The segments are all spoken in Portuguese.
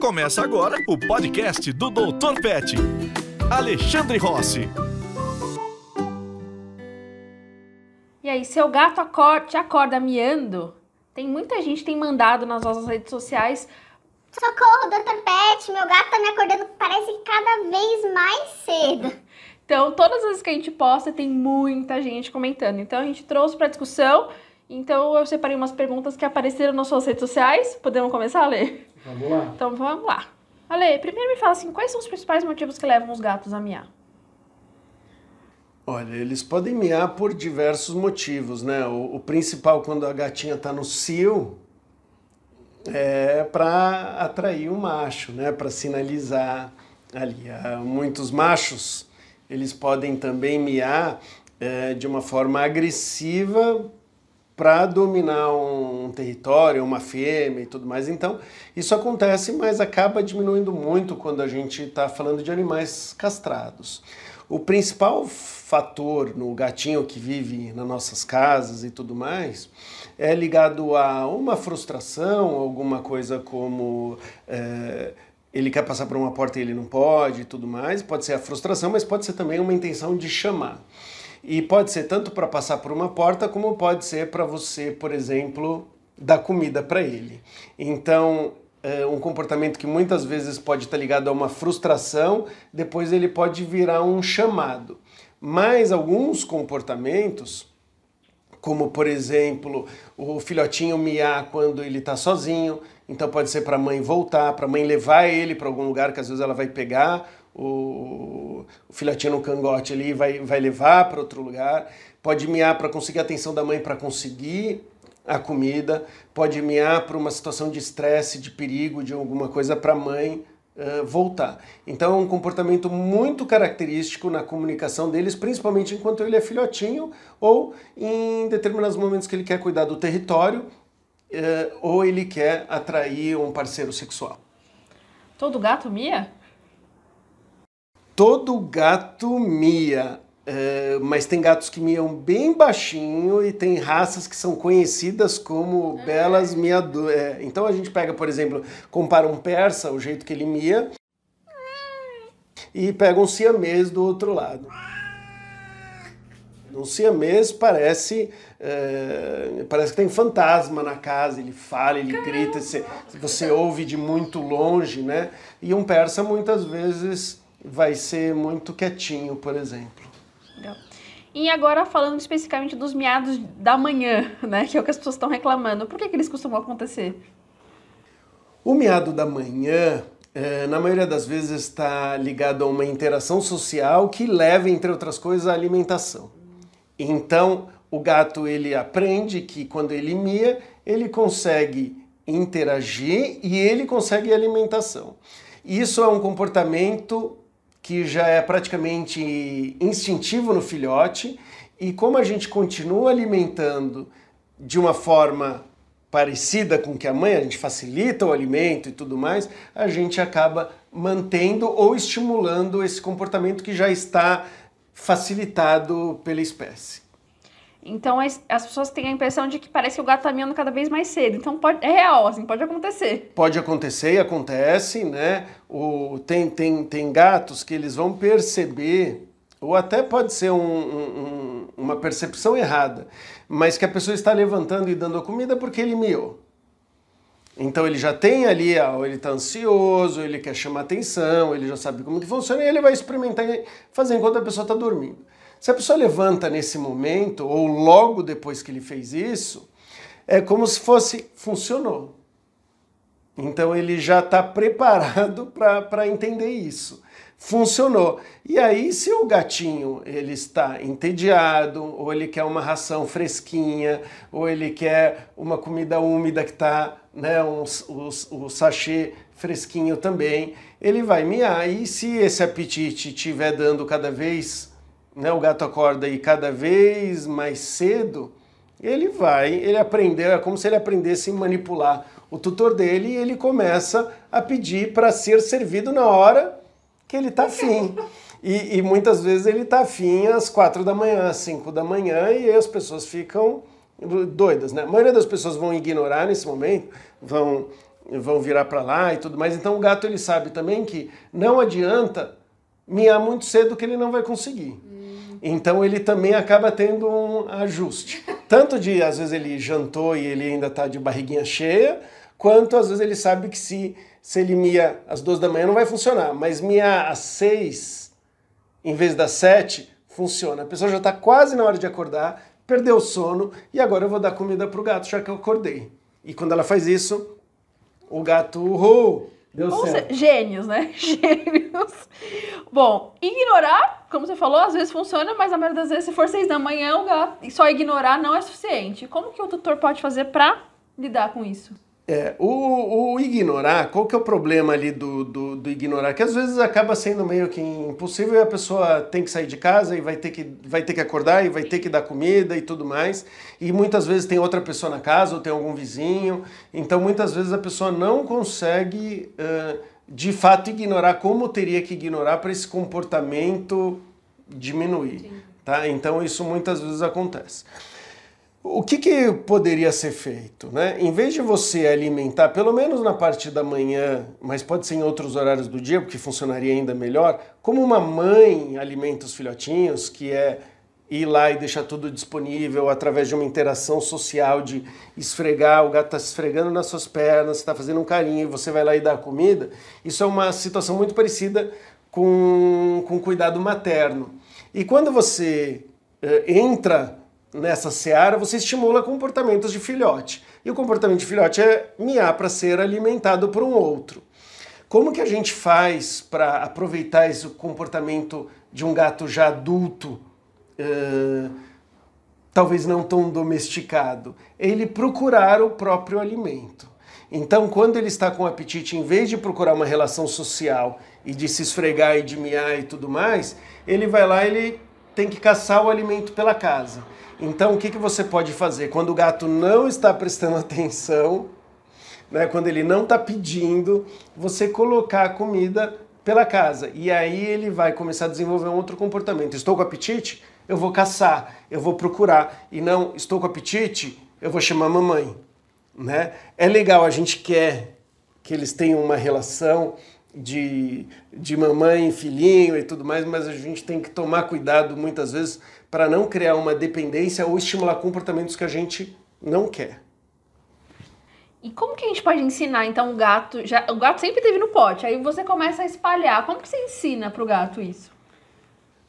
Começa agora o podcast do Dr. Pet. Alexandre Rossi. E aí, seu gato acorda, te acorda miando? Tem muita gente que tem mandado nas nossas redes sociais. Socorro, Dr. Pet, meu gato tá me acordando, parece cada vez mais cedo. Então, todas as vezes que a gente posta, tem muita gente comentando. Então, a gente trouxe para discussão. Então, eu separei umas perguntas que apareceram nas suas redes sociais. Podemos começar a ler? Vamos lá. Então, vamos lá. Ale, primeiro me fala assim, quais são os principais motivos que levam os gatos a miar? Olha, eles podem miar por diversos motivos, né? O, o principal quando a gatinha está no cio é para atrair o macho, né? Para sinalizar ali. Há muitos machos eles podem também miar é, de uma forma agressiva para dominar um território, uma fêmea e tudo mais. Então, isso acontece, mas acaba diminuindo muito quando a gente está falando de animais castrados. O principal fator no gatinho que vive nas nossas casas e tudo mais é ligado a uma frustração, alguma coisa como é, ele quer passar por uma porta e ele não pode e tudo mais. Pode ser a frustração, mas pode ser também uma intenção de chamar. E pode ser tanto para passar por uma porta, como pode ser para você, por exemplo, dar comida para ele. Então, é um comportamento que muitas vezes pode estar ligado a uma frustração, depois ele pode virar um chamado. Mas alguns comportamentos, como por exemplo o filhotinho miar quando ele está sozinho, então pode ser para a mãe voltar, para a mãe levar ele para algum lugar que às vezes ela vai pegar o, o filhotinho no cangote ali vai, vai levar para outro lugar. Pode miar para conseguir a atenção da mãe para conseguir a comida. Pode miar para uma situação de estresse, de perigo, de alguma coisa para a mãe uh, voltar. Então é um comportamento muito característico na comunicação deles, principalmente enquanto ele é filhotinho ou em determinados momentos que ele quer cuidar do território uh, ou ele quer atrair um parceiro sexual. Todo gato mia? Todo gato mia, é, mas tem gatos que miam bem baixinho e tem raças que são conhecidas como belas miadoras. É, então a gente pega, por exemplo, compara um persa, o jeito que ele mia, e pega um siamês do outro lado. Um siamês parece, é, parece que tem fantasma na casa, ele fala, ele Caramba. grita, você, você ouve de muito longe, né? E um persa muitas vezes vai ser muito quietinho, por exemplo. Legal. E agora falando especificamente dos miados da manhã, né, que é o que as pessoas estão reclamando, por que, que eles costumam acontecer? O miado da manhã, é, na maioria das vezes, está ligado a uma interação social que leva, entre outras coisas, à alimentação. Então, o gato ele aprende que quando ele mia, ele consegue interagir e ele consegue alimentação. Isso é um comportamento que já é praticamente instintivo no filhote, e como a gente continua alimentando de uma forma parecida com que a mãe, a gente facilita o alimento e tudo mais, a gente acaba mantendo ou estimulando esse comportamento que já está facilitado pela espécie. Então as, as, pessoas têm a impressão de que parece que o gato está miando cada vez mais cedo. Então pode, é real, assim, pode acontecer. Pode acontecer e acontece, né? O, tem, tem, tem gatos que eles vão perceber, ou até pode ser um, um, uma percepção errada, mas que a pessoa está levantando e dando a comida porque ele miou. Então ele já tem ali, ó, ele está ansioso, ele quer chamar atenção, ele já sabe como que funciona e ele vai experimentar fazer enquanto a pessoa está dormindo. Se a pessoa levanta nesse momento, ou logo depois que ele fez isso, é como se fosse funcionou. Então ele já está preparado para entender isso. Funcionou. E aí, se o gatinho ele está entediado, ou ele quer uma ração fresquinha, ou ele quer uma comida úmida que está, né, um, o, sachê fresquinho também, ele vai miar. E se esse apetite estiver dando cada vez né, o gato acorda e cada vez mais cedo, ele vai, ele aprendeu, é como se ele aprendesse a manipular o tutor dele e ele começa a pedir para ser servido na hora que ele está afim. E, e, muitas vezes ele está afim às quatro da manhã, às cinco da manhã, e as pessoas ficam doidas, né? A maioria das pessoas vão ignorar nesse momento, vão vão virar para lá e tudo mais. Então o gato ele sabe também que não adianta miar muito cedo que ele não vai conseguir. Então ele também acaba tendo um ajuste. Tanto de às vezes ele jantou e ele ainda está de barriguinha cheia, quanto às vezes ele sabe que se, se ele mia às duas da manhã não vai funcionar, mas miar às seis em vez das sete funciona. A pessoa já está quase na hora de acordar, perdeu o sono e agora eu vou dar comida para o gato já que eu acordei. E quando ela faz isso, o gato urrou, deu Ou certo. seja, gênios, né? Gênios. Bom, ignorar, como você falou, às vezes funciona, mas a maioria das vezes, se for seis da manhã, o gato, só ignorar não é suficiente. Como que o tutor pode fazer para lidar com isso? É, o, o ignorar, qual que é o problema ali do, do, do ignorar? Que às vezes acaba sendo meio que impossível e a pessoa tem que sair de casa e vai ter que, vai ter que acordar e vai ter que dar comida e tudo mais. E muitas vezes tem outra pessoa na casa ou tem algum vizinho. Então muitas vezes a pessoa não consegue uh, de fato ignorar como teria que ignorar para esse comportamento diminuir. Tá? Então isso muitas vezes acontece. O que, que, poderia ser feito? Né? Em vez de você alimentar, pelo menos na parte da manhã, mas pode ser em outros horários do dia, porque funcionaria ainda melhor, como uma mãe alimenta os filhotinhos, que é ir lá e deixar tudo disponível através de uma interação social de esfregar, o gato está esfregando nas suas pernas, está fazendo um carinho você vai lá e dá a comida. Isso é uma situação muito parecida com, com cuidado materno. E quando você uh, entra nessa seara, você estimula comportamentos de filhote. E o comportamento de filhote é miar para ser alimentado por um outro. Como que a gente faz para aproveitar esse comportamento de um gato já adulto, uh, talvez não tão domesticado? Ele procurar o próprio alimento. Então, quando ele está com apetite, em vez de procurar uma relação social e de se esfregar e de miar e tudo mais, ele vai lá ele tem que caçar o alimento pela casa. Então, o que, que você pode fazer? Quando o gato não está prestando atenção, né, quando ele não está pedindo, você colocar a comida pela casa. E aí ele vai começar a desenvolver um outro comportamento. Estou com apetite? Eu vou caçar, eu vou procurar. E não, estou com apetite? Eu vou chamar a mamãe. Né? É legal, a gente quer que eles tenham uma relação de, de mamãe filhinho e tudo mais, mas a gente tem que tomar cuidado muitas vezes para não criar uma dependência ou estimular comportamentos que a gente não quer. E como que a gente pode ensinar então o gato? Já, o gato sempre teve no pote, aí você começa a espalhar. Como que você ensina para o gato isso?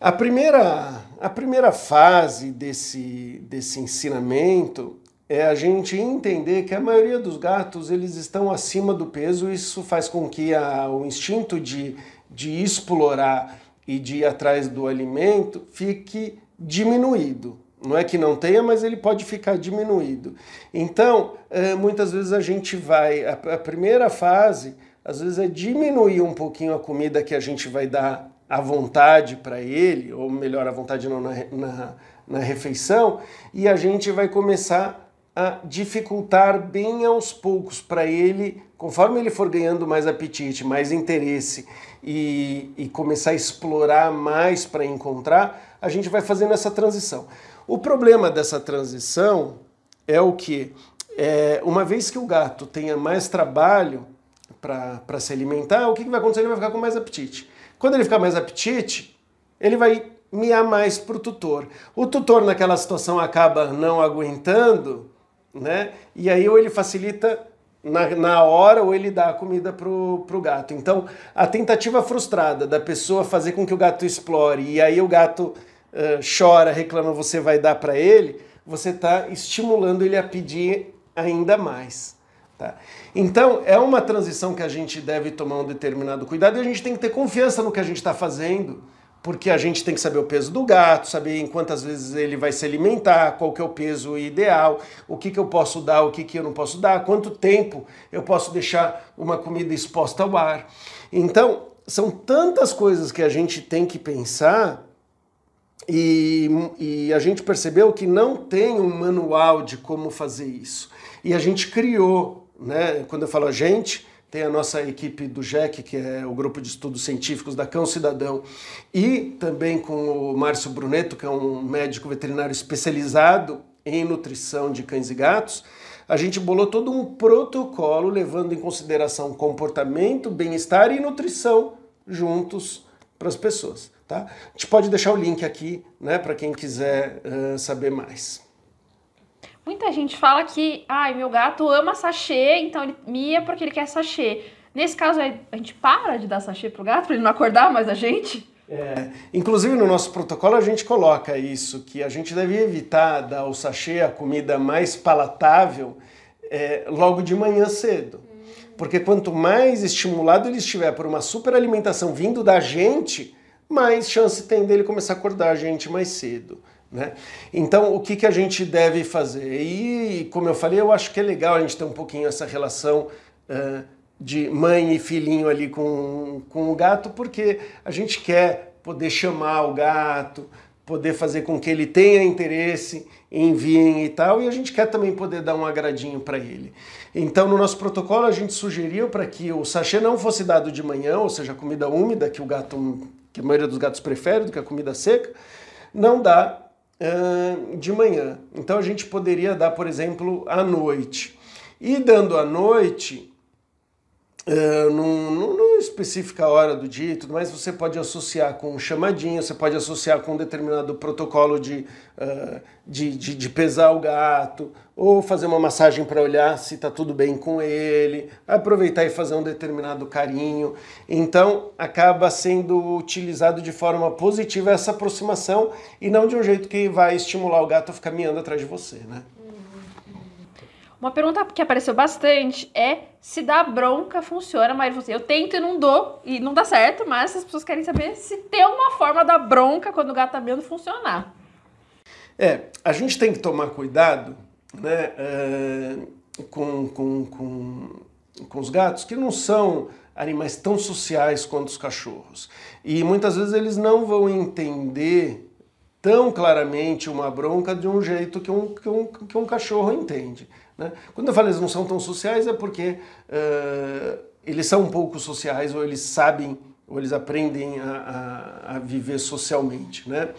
A primeira, a primeira fase desse, desse ensinamento é a gente entender que a maioria dos gatos eles estão acima do peso. Isso faz com que a, o instinto de, de explorar e de ir atrás do alimento fique diminuído. Não é que não tenha, mas ele pode ficar diminuído. Então, muitas vezes a gente vai. A primeira fase, às vezes, é diminuir um pouquinho a comida que a gente vai dar à vontade para ele, ou melhor, à vontade não na, na, na refeição, e a gente vai começar a dificultar bem aos poucos para ele, conforme ele for ganhando mais apetite, mais interesse e, e começar a explorar mais para encontrar, a gente vai fazendo essa transição. O problema dessa transição é o que? É, uma vez que o gato tenha mais trabalho para se alimentar, o que, que vai acontecer? Ele vai ficar com mais apetite. Quando ele ficar mais apetite, ele vai miar mais para o tutor. O tutor, naquela situação, acaba não aguentando, né? E aí ou ele facilita na, na hora ou ele dá a comida pro, pro gato. Então, a tentativa frustrada da pessoa fazer com que o gato explore e aí o gato uh, chora, reclama, você vai dar para ele, você está estimulando ele a pedir ainda mais. Tá? Então, é uma transição que a gente deve tomar um determinado cuidado e a gente tem que ter confiança no que a gente está fazendo porque a gente tem que saber o peso do gato, saber em quantas vezes ele vai se alimentar, qual que é o peso ideal, o que, que eu posso dar, o que, que eu não posso dar, quanto tempo eu posso deixar uma comida exposta ao ar. Então, são tantas coisas que a gente tem que pensar e, e a gente percebeu que não tem um manual de como fazer isso. E a gente criou, né? Quando eu falo a gente, tem a nossa equipe do GEC, que é o grupo de estudos científicos da Cão Cidadão, e também com o Márcio Bruneto, que é um médico veterinário especializado em nutrição de cães e gatos, a gente bolou todo um protocolo levando em consideração comportamento, bem-estar e nutrição juntos para as pessoas. Tá? A gente pode deixar o link aqui né, para quem quiser uh, saber mais. Muita gente fala que, ai, meu gato ama sachê, então ele mia porque ele quer sachê. Nesse caso, a gente para de dar sachê pro gato para ele não acordar mais a gente? É, inclusive no nosso protocolo a gente coloca isso, que a gente deve evitar dar o sachê, a comida mais palatável, é, logo de manhã cedo. Porque quanto mais estimulado ele estiver por uma superalimentação vindo da gente, mais chance tem dele começar a acordar a gente mais cedo. Né? Então, o que, que a gente deve fazer? E, como eu falei, eu acho que é legal a gente ter um pouquinho essa relação uh, de mãe e filhinho ali com, com o gato, porque a gente quer poder chamar o gato, poder fazer com que ele tenha interesse em vir e tal, e a gente quer também poder dar um agradinho para ele. Então, no nosso protocolo, a gente sugeriu para que o sachê não fosse dado de manhã, ou seja, comida úmida, que o gato, que a maioria dos gatos prefere do que a comida seca, não dá uh, de manhã. Então a gente poderia dar, por exemplo, à noite. E dando à noite, Uh, não, não, não, especifica a hora do dia e tudo mais, você pode associar com um chamadinho, você pode associar com um determinado protocolo de, uh, de, de, de, pesar o gato, ou fazer uma massagem para olhar se está tudo bem com ele, aproveitar e fazer um determinado carinho. Então, acaba sendo utilizado de forma positiva essa aproximação e não de um jeito que vai estimular o gato a ficar miando atrás de você, né? Uma pergunta que apareceu bastante é se dar bronca funciona, mas você, eu tento e não dou, e não dá certo, mas as pessoas querem saber se tem uma forma da bronca quando o gato tá meio funcionar. É, a gente tem que tomar cuidado, né, é, com, com, com, com os gatos, que não são animais tão sociais quanto os cachorros. E muitas vezes eles não vão entender tão claramente uma bronca de um jeito que um, que um, que um cachorro entende. Né? Quando eu falo eles não são tão sociais é porque uh, eles são um pouco sociais ou eles sabem ou eles aprendem a, a, a viver socialmente. Né?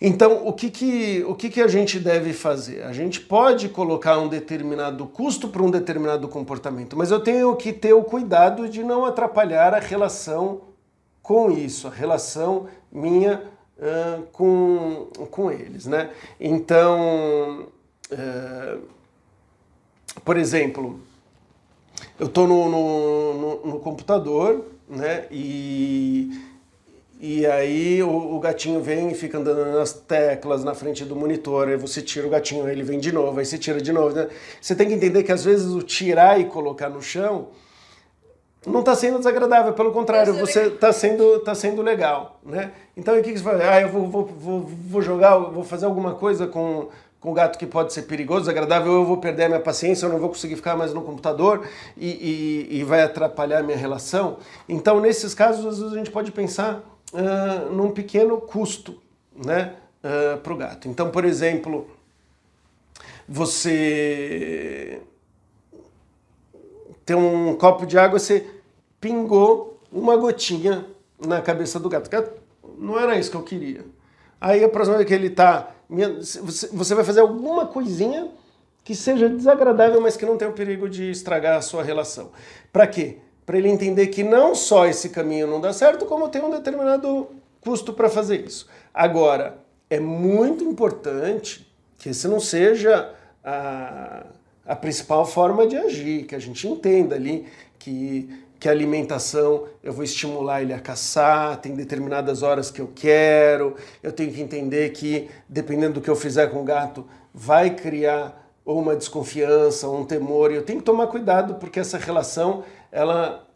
Então, o, que, que, o que, que a gente deve fazer? A gente pode colocar um determinado custo para um determinado comportamento, mas eu tenho que ter o cuidado de não atrapalhar a relação com isso, a relação minha uh, com, com eles. Né? Então, uh, por exemplo, eu estou no, no, no, no, computador, né? E, e aí o, o, gatinho vem e fica andando nas teclas na frente do monitor, aí você tira o gatinho, ele vem de novo, aí você tira de novo. Né? Você tem que entender que às vezes o tirar e colocar no chão não está sendo desagradável, pelo contrário, você está sendo, tá sendo legal, né? Então o que, que você faz? Ah, eu vou, vou, vou, vou jogar, vou fazer alguma coisa com com um gato que pode ser perigoso, desagradável, eu vou perder a minha paciência, eu não vou conseguir ficar mais no computador e, e, e vai atrapalhar a minha relação. Então, nesses casos, às vezes a gente pode pensar uh, num pequeno custo né, uh, para o gato. Então, por exemplo, você tem um copo de água, você pingou uma gotinha na cabeça do gato. Não era isso que eu queria. Aí a próxima vez que ele está você vai fazer alguma coisinha que seja desagradável, mas que não tenha o perigo de estragar a sua relação. Para quê? Para ele entender que não só esse caminho não dá certo, como tem um determinado custo para fazer isso. Agora, é muito importante que esse não seja a, a principal forma de agir, que a gente entenda ali que que a alimentação eu vou estimular ele a caçar, tem determinadas horas que eu quero, eu tenho que entender que, dependendo do que eu fizer com o gato, vai criar ou uma desconfiança, ou um temor, e eu tenho que tomar cuidado porque essa relação, ela,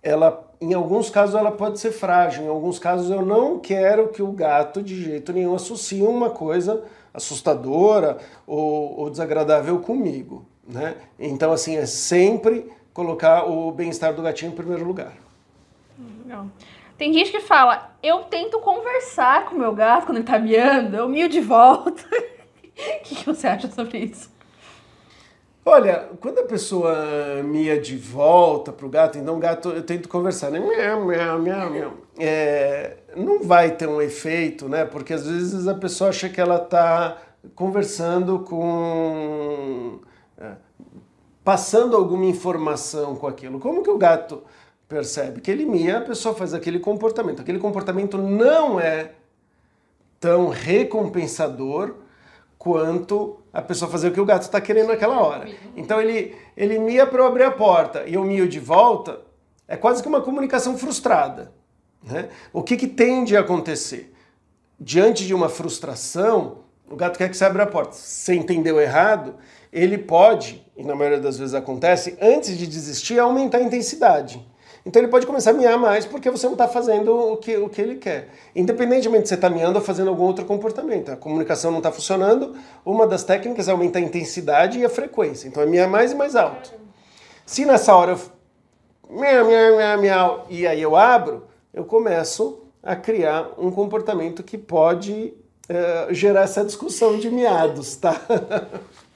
ela, em alguns casos ela pode ser frágil, em alguns casos eu não quero que o gato de jeito nenhum associe uma coisa assustadora ou, ou desagradável comigo, né? Então assim, é sempre colocar o bem-estar do gatinho em primeiro lugar. Legal. Tem gente que fala, eu tento conversar com o meu gato quando ele tá miando, eu mio de volta. O que, que você acha sobre isso? Olha, quando a pessoa mia de volta pro gato, então o gato, eu tento conversar, né? Miau, miau, miau, miau. É, não vai ter um efeito, né? Porque às vezes a pessoa acha que ela tá conversando com. Passando alguma informação com aquilo. Como que o gato percebe? Que ele mia, a pessoa faz aquele comportamento. Aquele comportamento não é tão recompensador quanto a pessoa fazer o que o gato está querendo naquela hora. Então ele, ele mia para eu abrir a porta e eu mio de volta, é quase que uma comunicação frustrada. Né? O que, que tende a acontecer? Diante de uma frustração, o gato quer que você abra a porta. Se você entendeu errado, ele pode, e na maioria das vezes acontece, antes de desistir, aumentar a intensidade. Então ele pode começar a miar mais porque você não está fazendo o que, o que ele quer. Independentemente de você estar tá miando ou fazendo algum outro comportamento. A comunicação não está funcionando, uma das técnicas é aumentar a intensidade e a frequência. Então é miar mais e mais alto. Se nessa hora eu miau, miau, miau, miau, e aí eu abro, eu começo a criar um comportamento que pode é, gerar essa discussão de miados, tá?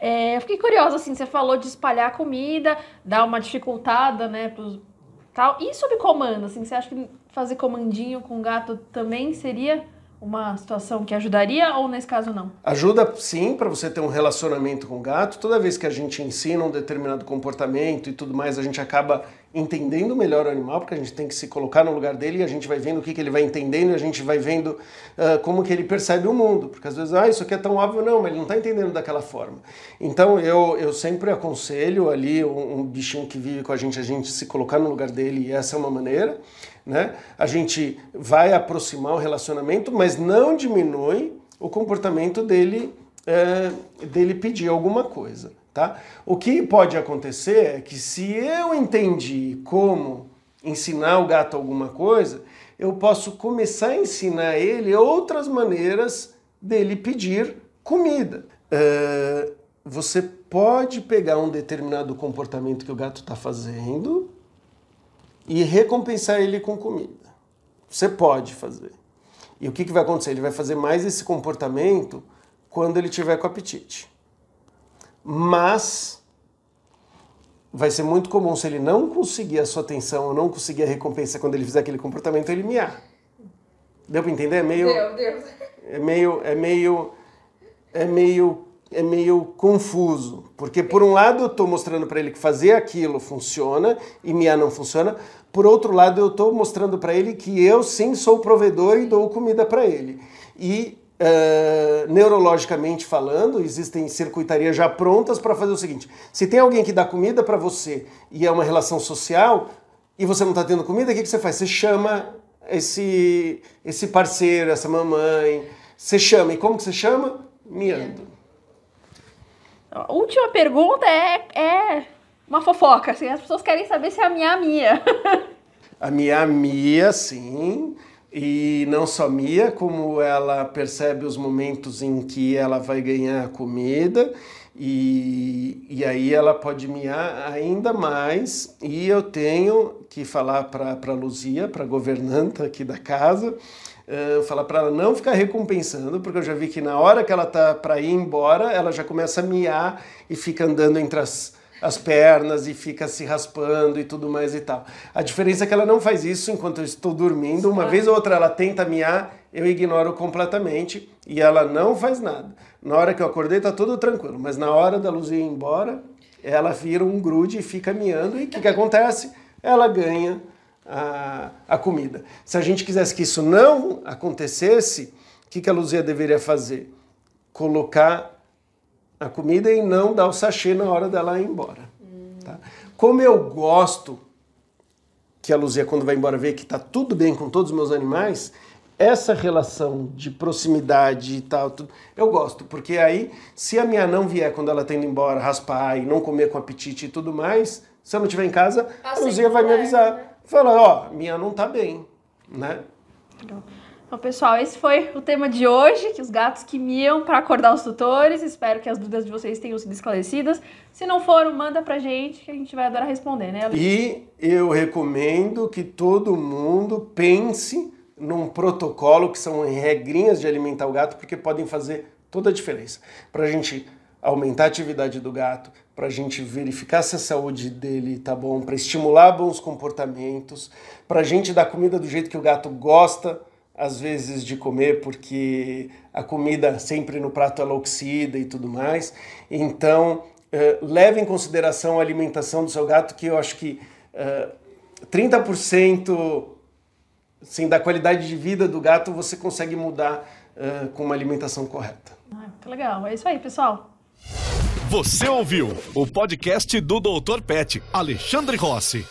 É, eu fiquei curiosa, assim, você falou de espalhar comida, dar uma dificultada, né, pros, tal. E sobre comando, assim, você acha que fazer comandinho com gato também seria uma situação que ajudaria ou nesse caso não? Ajuda sim para você ter um relacionamento com o gato. Toda vez que a gente ensina um determinado comportamento e tudo mais, a gente acaba entendendo melhor o animal, porque a gente tem que se colocar no lugar dele e a gente vai vendo o que, que ele vai entendendo e a gente vai vendo uh, como que ele percebe o mundo. Porque às vezes, ah, isso aqui é tão óbvio, não, mas ele não está entendendo daquela forma. Então eu, eu sempre aconselho ali um, um bichinho que vive com a gente, a gente se colocar no lugar dele e essa é uma maneira. Né? A gente vai aproximar o relacionamento, mas não diminui o comportamento dele, é, dele pedir alguma coisa. Tá? O que pode acontecer é que se eu entendi como ensinar o gato alguma coisa, eu posso começar a ensinar ele outras maneiras dele pedir comida. É, você pode pegar um determinado comportamento que o gato está fazendo e recompensar ele com comida. Você pode fazer. E o que, que vai acontecer? Ele vai fazer mais esse comportamento quando ele tiver com apetite mas vai ser muito comum se ele não conseguir a sua atenção ou não conseguir a recompensa quando ele fizer aquele comportamento, ele miar. Deu para entender? É meio. Deu, Deus. É meio. É meio. É meio. É meio confuso, porque por um lado eu estou mostrando para ele que fazer aquilo funciona e miar não funciona, por outro lado eu estou mostrando para ele que eu sim sou provedor e dou comida para ele. E Uh, neurologicamente falando, existem circuitarias já prontas para fazer o seguinte: se tem alguém que dá comida para você e é uma relação social e você não está tendo comida, o que, que você faz? Você chama esse, esse parceiro, essa mamãe, você chama. E como que você chama? Miando. A última pergunta é, é uma fofoca. Assim, as pessoas querem saber se é a minha Mia. a minha Mia, sim. E não só Mia, como ela percebe os momentos em que ela vai ganhar comida, e, e aí ela pode miar ainda mais. E eu tenho que falar para a Luzia, para a governanta aqui da casa, uh, falar para ela não ficar recompensando, porque eu já vi que na hora que ela tá para ir embora, ela já começa a miar e fica andando entre as as pernas e fica se raspando e tudo mais e tal. A diferença é que ela não faz isso enquanto eu estou dormindo. Uma vez ou outra ela tenta miar, eu ignoro completamente e ela não faz nada. Na hora que eu acordei tá tudo tranquilo, mas na hora da luz ir embora, ela vira um grude e fica miando e o que, que acontece? Ela ganha a, a comida. Se a gente quisesse que isso não acontecesse, o que, que a Luzia deveria fazer? Colocar a comida e não dar o sachê na hora dela ir embora. Tá? Como eu gosto que a Luzia, quando vai embora, vê que está tudo bem com todos os meus animais, essa relação de proximidade e tal, tudo, eu gosto, porque aí, se a minha não vier quando ela está indo embora, raspar e não comer com apetite e tudo mais, se eu não estiver em casa, assim, a Luzia vai me avisar. Né? Fala, ó, minha não está bem, né? Legal. Então, pessoal, esse foi o tema de hoje, que os gatos que miam para acordar os tutores. Espero que as dúvidas de vocês tenham sido esclarecidas. Se não foram, manda pra gente, que a gente vai adorar responder, né? E eu recomendo que todo mundo pense num protocolo, que são regrinhas de alimentar o gato, porque podem fazer toda a diferença. Para a gente aumentar a atividade do gato, para a gente verificar se a saúde dele tá bom, para estimular bons comportamentos, para a gente dar comida do jeito que o gato gosta, às vezes, de comer, porque a comida sempre no prato ela oxida e tudo mais. Então, uh, leve em consideração a alimentação do seu gato, que eu acho que uh, 30% assim, da qualidade de vida do gato você consegue mudar uh, com uma alimentação correta. Ah, muito legal. É isso aí, pessoal. Você ouviu o podcast do Dr. Pet, Alexandre Rossi.